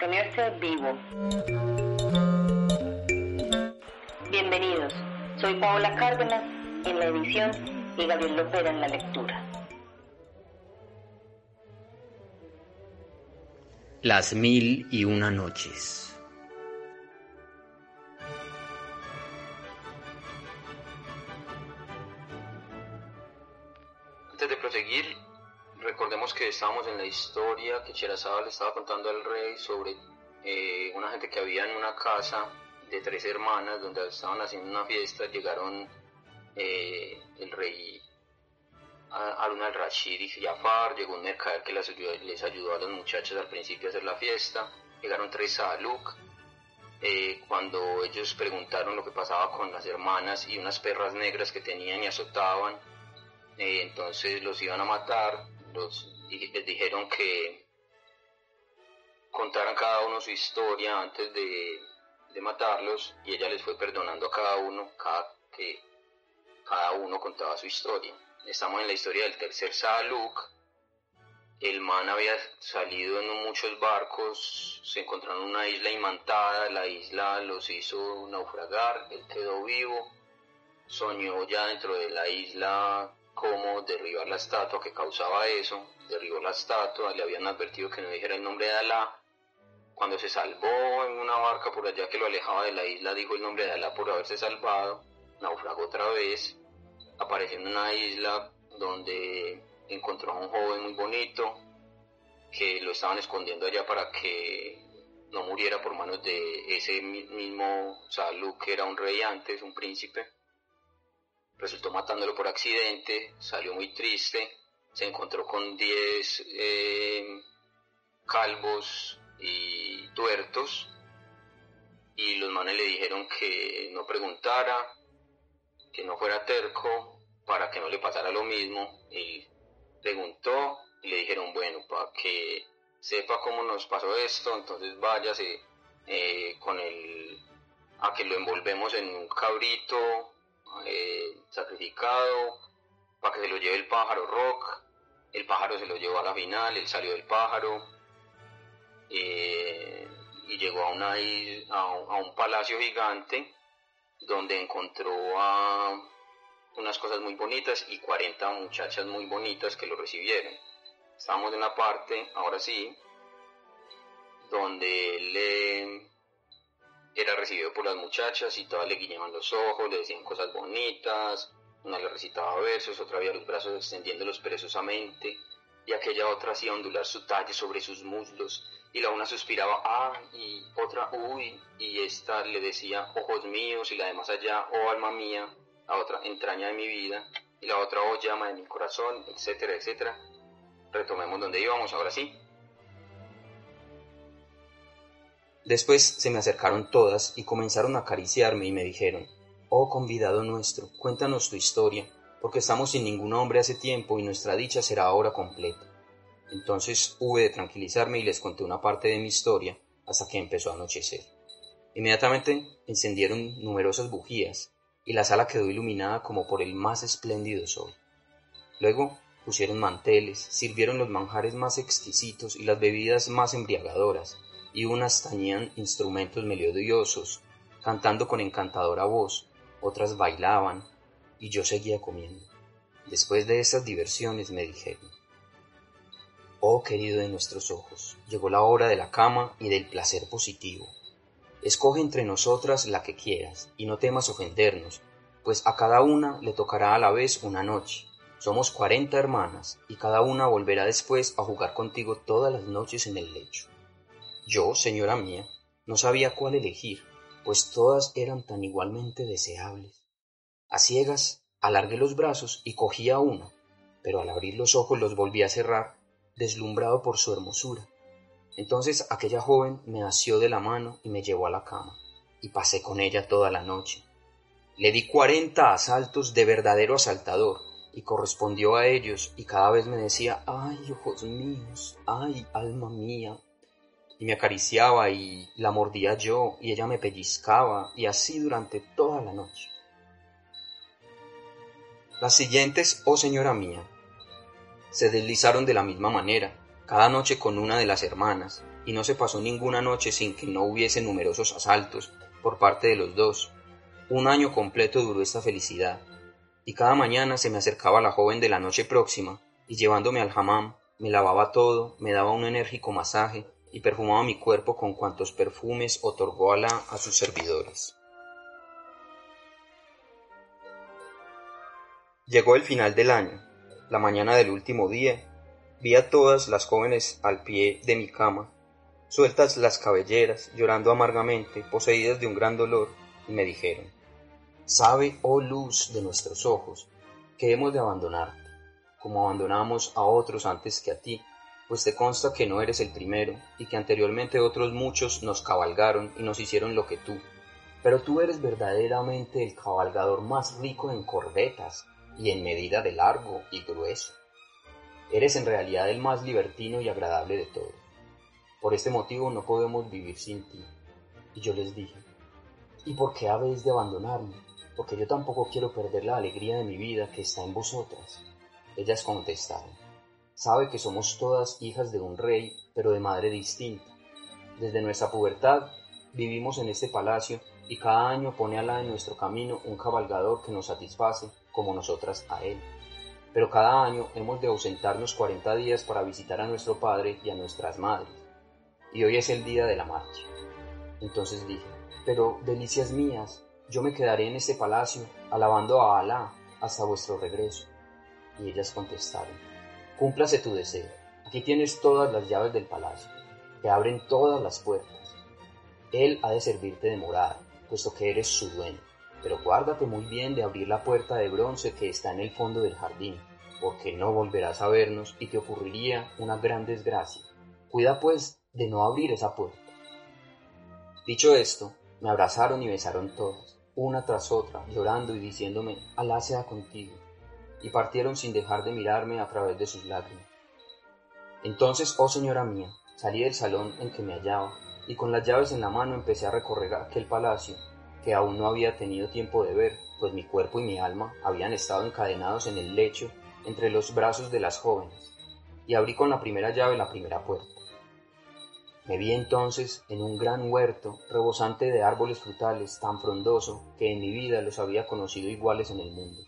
Mantenerse vivo. Bienvenidos. Soy Paola Cárdenas en la edición y Gabriel Lopera en la lectura. Las mil y una noches. Antes de proseguir, recordemos que estábamos en la historia que Cherazada le estaba contando al rey sobre eh, una gente que había en una casa de tres hermanas donde estaban haciendo una fiesta. Llegaron eh, el rey Harun al-Rashid y Jafar, llegó un mercader que les ayudó, a los muchachos al principio a hacer la fiesta. Llegaron tres Saluk. Eh, cuando ellos preguntaron lo que pasaba con las hermanas y unas perras negras que tenían y azotaban, entonces los iban a matar, les dijeron que contaran cada uno su historia antes de, de matarlos y ella les fue perdonando a cada uno cada, que cada uno contaba su historia. Estamos en la historia del tercer Saluk. El man había salido en muchos barcos, se encontraron en una isla imantada, la isla los hizo naufragar, él quedó vivo, soñó ya dentro de la isla cómo derribar la estatua que causaba eso, derribó la estatua, le habían advertido que no dijera el nombre de Alá. Cuando se salvó en una barca por allá que lo alejaba de la isla, dijo el nombre de Alá por haberse salvado, naufragó otra vez, apareció en una isla donde encontró a un joven muy bonito que lo estaban escondiendo allá para que no muriera por manos de ese mismo Salud que era un rey antes, un príncipe resultó matándolo por accidente, salió muy triste, se encontró con 10 eh, calvos y tuertos y los manes le dijeron que no preguntara, que no fuera terco para que no le pasara lo mismo. Él preguntó y le dijeron, bueno, para que sepa cómo nos pasó esto, entonces váyase eh, con el a que lo envolvemos en un cabrito eh, sacrificado para que se lo lleve el pájaro Rock. El pájaro se lo llevó a la final, él salió del pájaro eh, y llegó a, una, a, un, palacio gigante donde encontró a unas cosas muy bonitas y 40 muchachas muy bonitas que lo recibieron. Estábamos en una parte, ahora sí, donde él era recibido por las muchachas y todas le guiñaban los ojos, le decían cosas bonitas, una le recitaba versos, otra había los brazos extendiéndolos perezosamente, y aquella otra hacía ondular su talle sobre sus muslos, y la una suspiraba, ah, y otra, uy, y esta le decía, ojos míos, y la de más allá, oh alma mía, la otra, entraña de mi vida, y la otra, oh llama de mi corazón, etcétera, etcétera. Retomemos donde íbamos, ahora sí. Después se me acercaron todas y comenzaron a acariciarme y me dijeron, Oh convidado nuestro, cuéntanos tu historia, porque estamos sin ningún hombre hace tiempo y nuestra dicha será ahora completa. Entonces hube de tranquilizarme y les conté una parte de mi historia hasta que empezó a anochecer. Inmediatamente encendieron numerosas bujías y la sala quedó iluminada como por el más espléndido sol. Luego pusieron manteles, sirvieron los manjares más exquisitos y las bebidas más embriagadoras, y unas tañían instrumentos melodiosos, cantando con encantadora voz, otras bailaban, y yo seguía comiendo. Después de estas diversiones me dijeron, Oh querido de nuestros ojos, llegó la hora de la cama y del placer positivo. Escoge entre nosotras la que quieras, y no temas ofendernos, pues a cada una le tocará a la vez una noche. Somos cuarenta hermanas, y cada una volverá después a jugar contigo todas las noches en el lecho. Yo, señora mía, no sabía cuál elegir, pues todas eran tan igualmente deseables. A ciegas alargué los brazos y cogí a una, pero al abrir los ojos los volví a cerrar, deslumbrado por su hermosura. Entonces aquella joven me asió de la mano y me llevó a la cama, y pasé con ella toda la noche. Le di cuarenta asaltos de verdadero asaltador, y correspondió a ellos, y cada vez me decía, ay, ojos míos, ay, alma mía, y me acariciaba y la mordía yo, y ella me pellizcaba, y así durante toda la noche. Las siguientes, oh señora mía, se deslizaron de la misma manera, cada noche con una de las hermanas, y no se pasó ninguna noche sin que no hubiese numerosos asaltos por parte de los dos. Un año completo duró esta felicidad, y cada mañana se me acercaba la joven de la noche próxima, y llevándome al hammam, me lavaba todo, me daba un enérgico masaje y perfumaba mi cuerpo con cuantos perfumes otorgó Alá a sus servidores. Llegó el final del año, la mañana del último día, vi a todas las jóvenes al pie de mi cama, sueltas las cabelleras, llorando amargamente, poseídas de un gran dolor, y me dijeron, Sabe, oh luz de nuestros ojos, que hemos de abandonarte, como abandonamos a otros antes que a ti, pues te consta que no eres el primero, y que anteriormente otros muchos nos cabalgaron y nos hicieron lo que tú. Pero tú eres verdaderamente el cabalgador más rico en corbetas y en medida de largo y grueso. Eres en realidad el más libertino y agradable de todos. Por este motivo no podemos vivir sin ti. Y yo les dije, ¿y por qué habéis de abandonarme? porque yo tampoco quiero perder la alegría de mi vida que está en vosotras. Ellas contestaron, sabe que somos todas hijas de un rey, pero de madre distinta. Desde nuestra pubertad vivimos en este palacio y cada año pone Alá en nuestro camino un cabalgador que nos satisface como nosotras a él. Pero cada año hemos de ausentarnos 40 días para visitar a nuestro padre y a nuestras madres. Y hoy es el día de la marcha. Entonces dije, pero delicias mías, yo me quedaré en este palacio, alabando a Alá hasta vuestro regreso. Y ellas contestaron, cúmplase tu deseo, aquí tienes todas las llaves del palacio, te abren todas las puertas. Él ha de servirte de morada, puesto que eres su dueño, pero guárdate muy bien de abrir la puerta de bronce que está en el fondo del jardín, porque no volverás a vernos y te ocurriría una gran desgracia. Cuida pues de no abrir esa puerta. Dicho esto, me abrazaron y besaron todas una tras otra, llorando y diciéndome, Alá sea contigo, y partieron sin dejar de mirarme a través de sus lágrimas. Entonces, oh señora mía, salí del salón en que me hallaba, y con las llaves en la mano empecé a recorrer aquel palacio, que aún no había tenido tiempo de ver, pues mi cuerpo y mi alma habían estado encadenados en el lecho entre los brazos de las jóvenes, y abrí con la primera llave la primera puerta. Me vi entonces en un gran huerto, rebosante de árboles frutales, tan frondoso que en mi vida los había conocido iguales en el mundo.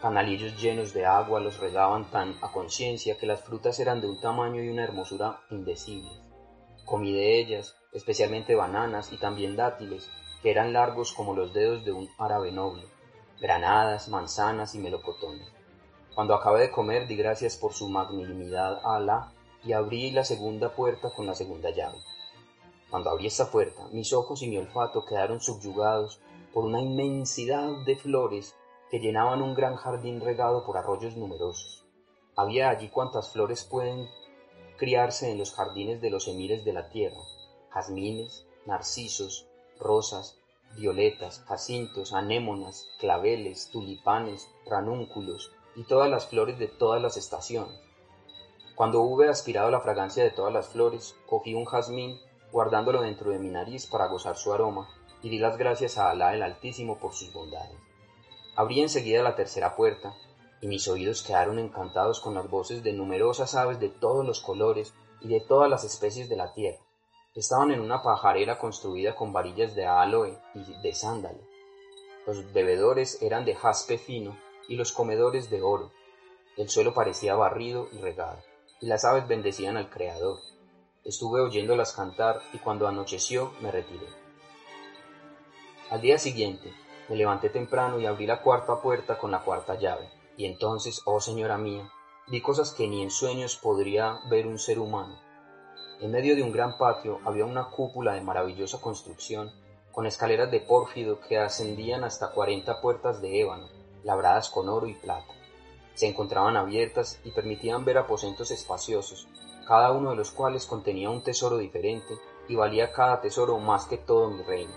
Canalillos llenos de agua los regaban tan a conciencia que las frutas eran de un tamaño y una hermosura indecibles. Comí de ellas, especialmente bananas y también dátiles, que eran largos como los dedos de un árabe noble, granadas, manzanas y melocotones. Cuando acabé de comer di gracias por su magnanimidad a Alá y abrí la segunda puerta con la segunda llave. Cuando abrí esta puerta, mis ojos y mi olfato quedaron subyugados por una inmensidad de flores que llenaban un gran jardín regado por arroyos numerosos. Había allí cuantas flores pueden criarse en los jardines de los emires de la tierra, jazmines, narcisos, rosas, violetas, jacintos, anémonas, claveles, tulipanes, ranúnculos y todas las flores de todas las estaciones. Cuando hube aspirado la fragancia de todas las flores, cogí un jazmín, guardándolo dentro de mi nariz para gozar su aroma, y di las gracias a Alá el Altísimo por sus bondades. Abrí enseguida la tercera puerta, y mis oídos quedaron encantados con las voces de numerosas aves de todos los colores y de todas las especies de la tierra. Estaban en una pajarera construida con varillas de aloe y de sándalo. Los bebedores eran de jaspe fino y los comedores de oro. El suelo parecía barrido y regado y las aves bendecían al Creador. Estuve oyéndolas cantar y cuando anocheció me retiré. Al día siguiente me levanté temprano y abrí la cuarta puerta con la cuarta llave, y entonces, oh señora mía, vi cosas que ni en sueños podría ver un ser humano. En medio de un gran patio había una cúpula de maravillosa construcción con escaleras de pórfido que ascendían hasta cuarenta puertas de ébano, labradas con oro y plata. Se encontraban abiertas y permitían ver aposentos espaciosos, cada uno de los cuales contenía un tesoro diferente y valía cada tesoro más que todo mi reino.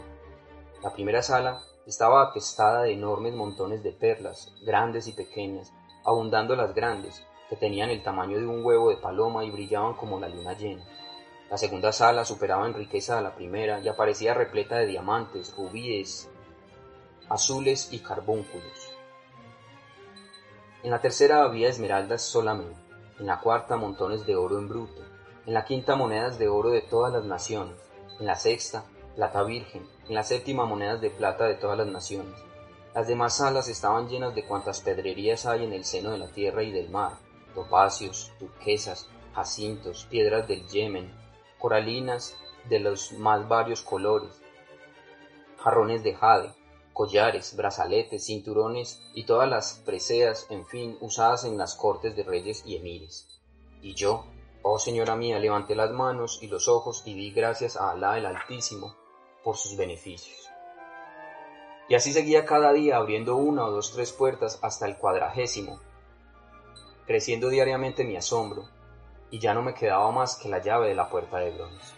La primera sala estaba atestada de enormes montones de perlas, grandes y pequeñas, abundando las grandes, que tenían el tamaño de un huevo de paloma y brillaban como la luna llena. La segunda sala superaba en riqueza a la primera y aparecía repleta de diamantes, rubíes, azules y carbúnculos. En la tercera había esmeraldas solamente, en la cuarta montones de oro en bruto, en la quinta monedas de oro de todas las naciones, en la sexta plata virgen, en la séptima monedas de plata de todas las naciones. Las demás salas estaban llenas de cuantas pedrerías hay en el seno de la tierra y del mar, topacios, turquesas, jacintos, piedras del Yemen, coralinas de los más varios colores, jarrones de jade, collares, brazaletes, cinturones y todas las preseas, en fin, usadas en las cortes de reyes y emires. Y yo, oh señora mía, levanté las manos y los ojos y di gracias a Alá el Altísimo por sus beneficios. Y así seguía cada día abriendo una o dos tres puertas hasta el cuadragésimo, creciendo diariamente mi asombro, y ya no me quedaba más que la llave de la puerta de bronce.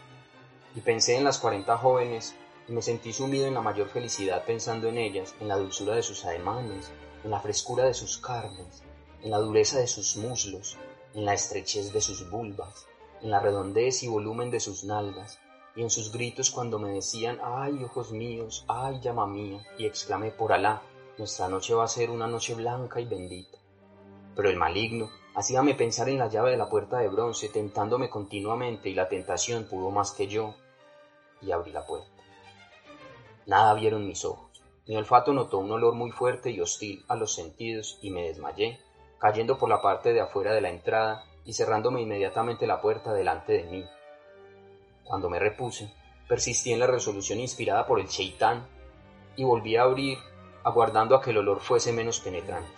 Y pensé en las cuarenta jóvenes y me sentí sumido en la mayor felicidad pensando en ellas, en la dulzura de sus ademanes, en la frescura de sus carnes, en la dureza de sus muslos, en la estrechez de sus vulvas, en la redondez y volumen de sus nalgas, y en sus gritos cuando me decían, ay, ojos míos, ay, llama mía, y exclamé por Alá, nuestra noche va a ser una noche blanca y bendita. Pero el maligno hacíame pensar en la llave de la puerta de bronce, tentándome continuamente, y la tentación pudo más que yo, y abrí la puerta. Nada vieron mis ojos. Mi olfato notó un olor muy fuerte y hostil a los sentidos, y me desmayé, cayendo por la parte de afuera de la entrada y cerrándome inmediatamente la puerta delante de mí. Cuando me repuse, persistí en la resolución inspirada por el cheitán y volví a abrir, aguardando a que el olor fuese menos penetrante.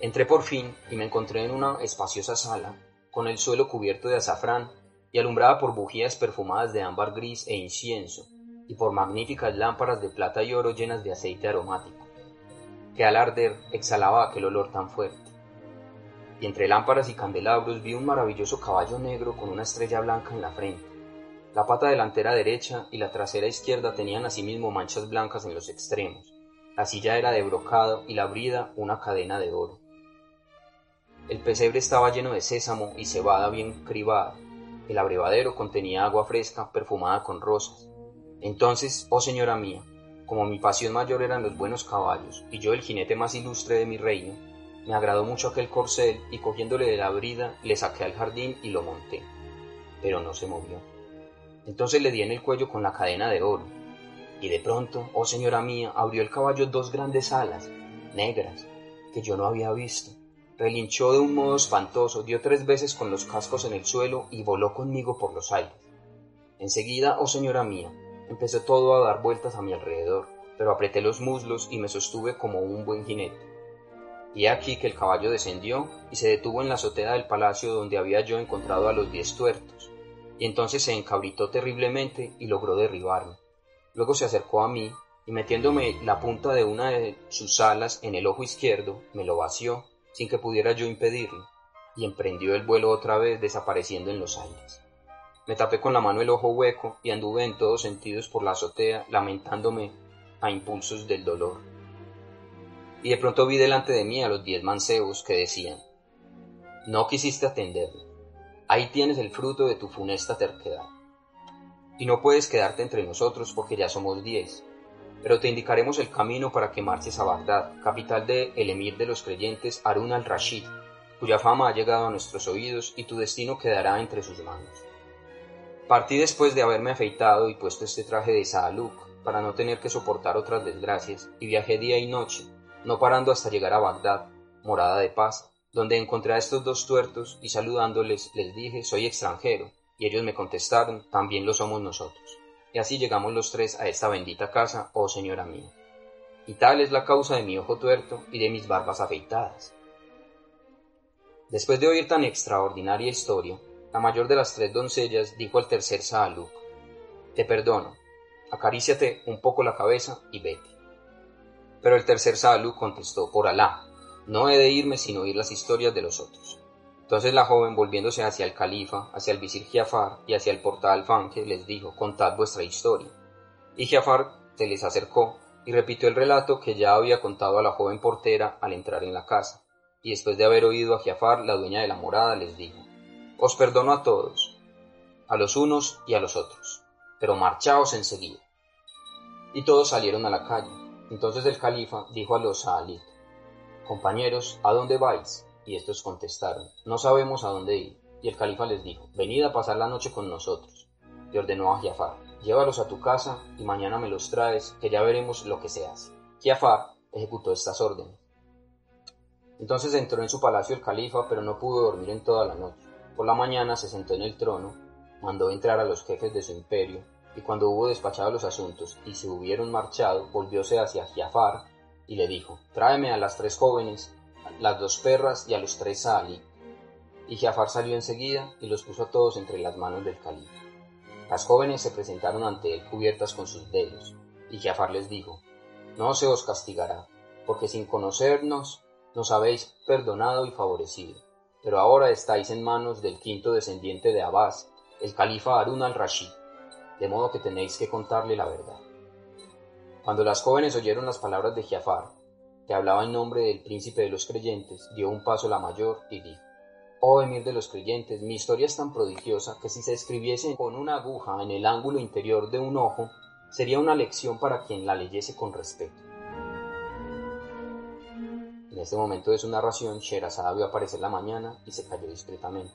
Entré por fin y me encontré en una espaciosa sala, con el suelo cubierto de azafrán y alumbrada por bujías perfumadas de ámbar gris e incienso, y por magníficas lámparas de plata y oro llenas de aceite aromático, que al arder exhalaba aquel olor tan fuerte y entre lámparas y candelabros vi un maravilloso caballo negro con una estrella blanca en la frente. La pata delantera derecha y la trasera izquierda tenían asimismo manchas blancas en los extremos. La silla era de brocado y la brida una cadena de oro. El pesebre estaba lleno de sésamo y cebada bien cribada. El abrevadero contenía agua fresca perfumada con rosas. Entonces, oh señora mía, como mi pasión mayor eran los buenos caballos y yo el jinete más ilustre de mi reino, me agradó mucho aquel corcel y cogiéndole de la brida le saqué al jardín y lo monté. Pero no se movió. Entonces le di en el cuello con la cadena de oro. Y de pronto, oh señora mía, abrió el caballo dos grandes alas, negras, que yo no había visto. Relinchó de un modo espantoso, dio tres veces con los cascos en el suelo y voló conmigo por los aires. Enseguida, oh señora mía, empezó todo a dar vueltas a mi alrededor, pero apreté los muslos y me sostuve como un buen jinete y aquí que el caballo descendió y se detuvo en la azotea del palacio donde había yo encontrado a los diez tuertos, y entonces se encabritó terriblemente y logró derribarme. Luego se acercó a mí y metiéndome la punta de una de sus alas en el ojo izquierdo, me lo vació sin que pudiera yo impedirlo, y emprendió el vuelo otra vez desapareciendo en los aires. Me tapé con la mano el ojo hueco y anduve en todos sentidos por la azotea lamentándome a impulsos del dolor y de pronto vi delante de mí a los diez mancebos que decían, no quisiste atenderme, ahí tienes el fruto de tu funesta terquedad. Y no puedes quedarte entre nosotros porque ya somos diez, pero te indicaremos el camino para que marches a Bagdad, capital de el emir de los creyentes Harun al-Rashid, cuya fama ha llegado a nuestros oídos y tu destino quedará entre sus manos. Partí después de haberme afeitado y puesto este traje de Saaluk para no tener que soportar otras desgracias, y viajé día y noche, no parando hasta llegar a Bagdad, morada de paz, donde encontré a estos dos tuertos y saludándoles les dije soy extranjero, y ellos me contestaron también lo somos nosotros. Y así llegamos los tres a esta bendita casa, oh señora mía. Y tal es la causa de mi ojo tuerto y de mis barbas afeitadas. Después de oír tan extraordinaria historia, la mayor de las tres doncellas dijo al tercer Saaluk, Te perdono, acaríciate un poco la cabeza y vete. Pero el tercer Saaluk contestó, por Alá, no he de irme sin oír las historias de los otros. Entonces la joven, volviéndose hacia el califa, hacia el visir Giafar y hacia el portal Fange, les dijo, contad vuestra historia. Y Giafar se les acercó y repitió el relato que ya había contado a la joven portera al entrar en la casa. Y después de haber oído a Giafar, la dueña de la morada les dijo, Os perdono a todos, a los unos y a los otros, pero marchaos enseguida. Y todos salieron a la calle. Entonces el califa dijo a los Saalid, Compañeros, ¿a dónde vais? Y estos contestaron, No sabemos a dónde ir. Y el califa les dijo, Venid a pasar la noche con nosotros. Y ordenó a Giafar, Llévalos a tu casa y mañana me los traes, que ya veremos lo que se hace. Giafar ejecutó estas órdenes. Entonces entró en su palacio el califa, pero no pudo dormir en toda la noche. Por la mañana se sentó en el trono, mandó entrar a los jefes de su imperio, y cuando hubo despachado los asuntos y se hubieron marchado, volvióse hacia Giafar y le dijo, tráeme a las tres jóvenes, las dos perras y a los tres sali. Y Giafar salió enseguida y los puso a todos entre las manos del califa. Las jóvenes se presentaron ante él cubiertas con sus dedos, y Giafar les dijo, No se os castigará, porque sin conocernos nos habéis perdonado y favorecido, pero ahora estáis en manos del quinto descendiente de Abbas, el califa Harun al-Rashid, de modo que tenéis que contarle la verdad. Cuando las jóvenes oyeron las palabras de Giafar, que hablaba en nombre del príncipe de los creyentes, dio un paso la mayor y dijo, Oh emir de los creyentes, mi historia es tan prodigiosa que si se escribiese con una aguja en el ángulo interior de un ojo, sería una lección para quien la leyese con respeto. En este momento de su narración, Sherazada vio aparecer la mañana y se cayó discretamente.